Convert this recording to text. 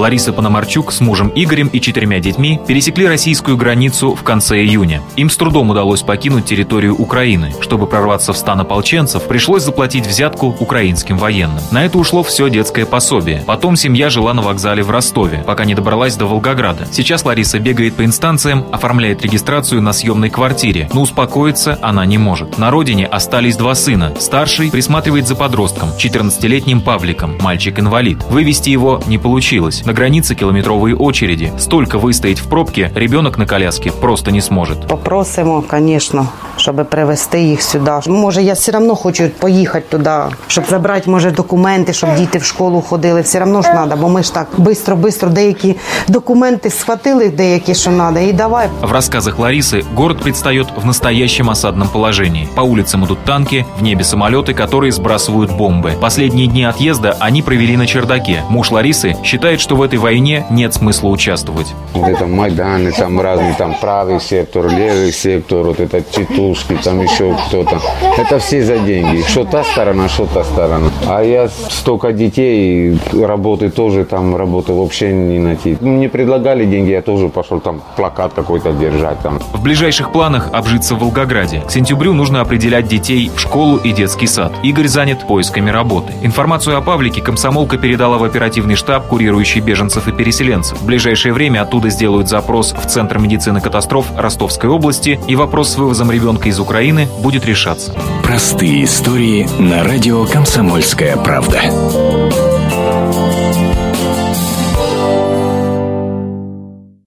Лариса Пономарчук с мужем Игорем и четырьмя детьми пересекли российскую границу в конце июня. Им с трудом удалось покинуть территорию Украины. Чтобы прорваться в стан ополченцев, пришлось заплатить взятку украинским военным. На это ушло все детское пособие. Потом семья жила на вокзале в Ростове, пока не добралась до Волгограда. Сейчас Лариса бегает по инстанциям, оформляет регистрацию на съемной квартире, но успокоиться она не может. На родине остались два сына. Старший присматривает за подростком, 14-летним Павликом, мальчик-инвалид. Вывести его не получилось. На границе километровые очереди. Столько выстоять в пробке ребенок на коляске просто не сможет. Попросимо, звісно, щоб привезти їх сюди. Може, я все одно хочу поїхати туди, щоб забрати, може, документи, щоб діти в школу ходили. Все одно ж треба, бо ми ж так швидко-швидко деякі документи схватили, деякі, що треба, і давай. В рассказах Ларисы город предстает в настоящем осадном положении. По улицам идут танки, в небе самолеты, которые сбрасывают бомбы. Последние дни отъезда они провели на чердаке. Муж Ларисы считает, что в этой войне нет смысла участвовать. Вот это Майданы, там разные, там правый сектор, левый сектор, вот это Титушки, там еще кто-то. Это все за деньги. Что та сторона, что та сторона. А я столько детей, работы тоже там, работы вообще не найти. Мне предлагали деньги, я тоже пошел там плакат какой-то держать там. В ближайших планах обжиться в Волгограде. К сентябрю нужно определять детей в школу и детский сад. Игорь занят поисками работы. Информацию о Павлике комсомолка передала в оперативный штаб, курирующий беженцев и переселенцев. В ближайшее время оттуда сделают запрос в Центр медицины катастроф Ростовской области, и вопрос с вывозом ребенка из Украины будет решаться. Простые истории на радио «Комсомольская правда».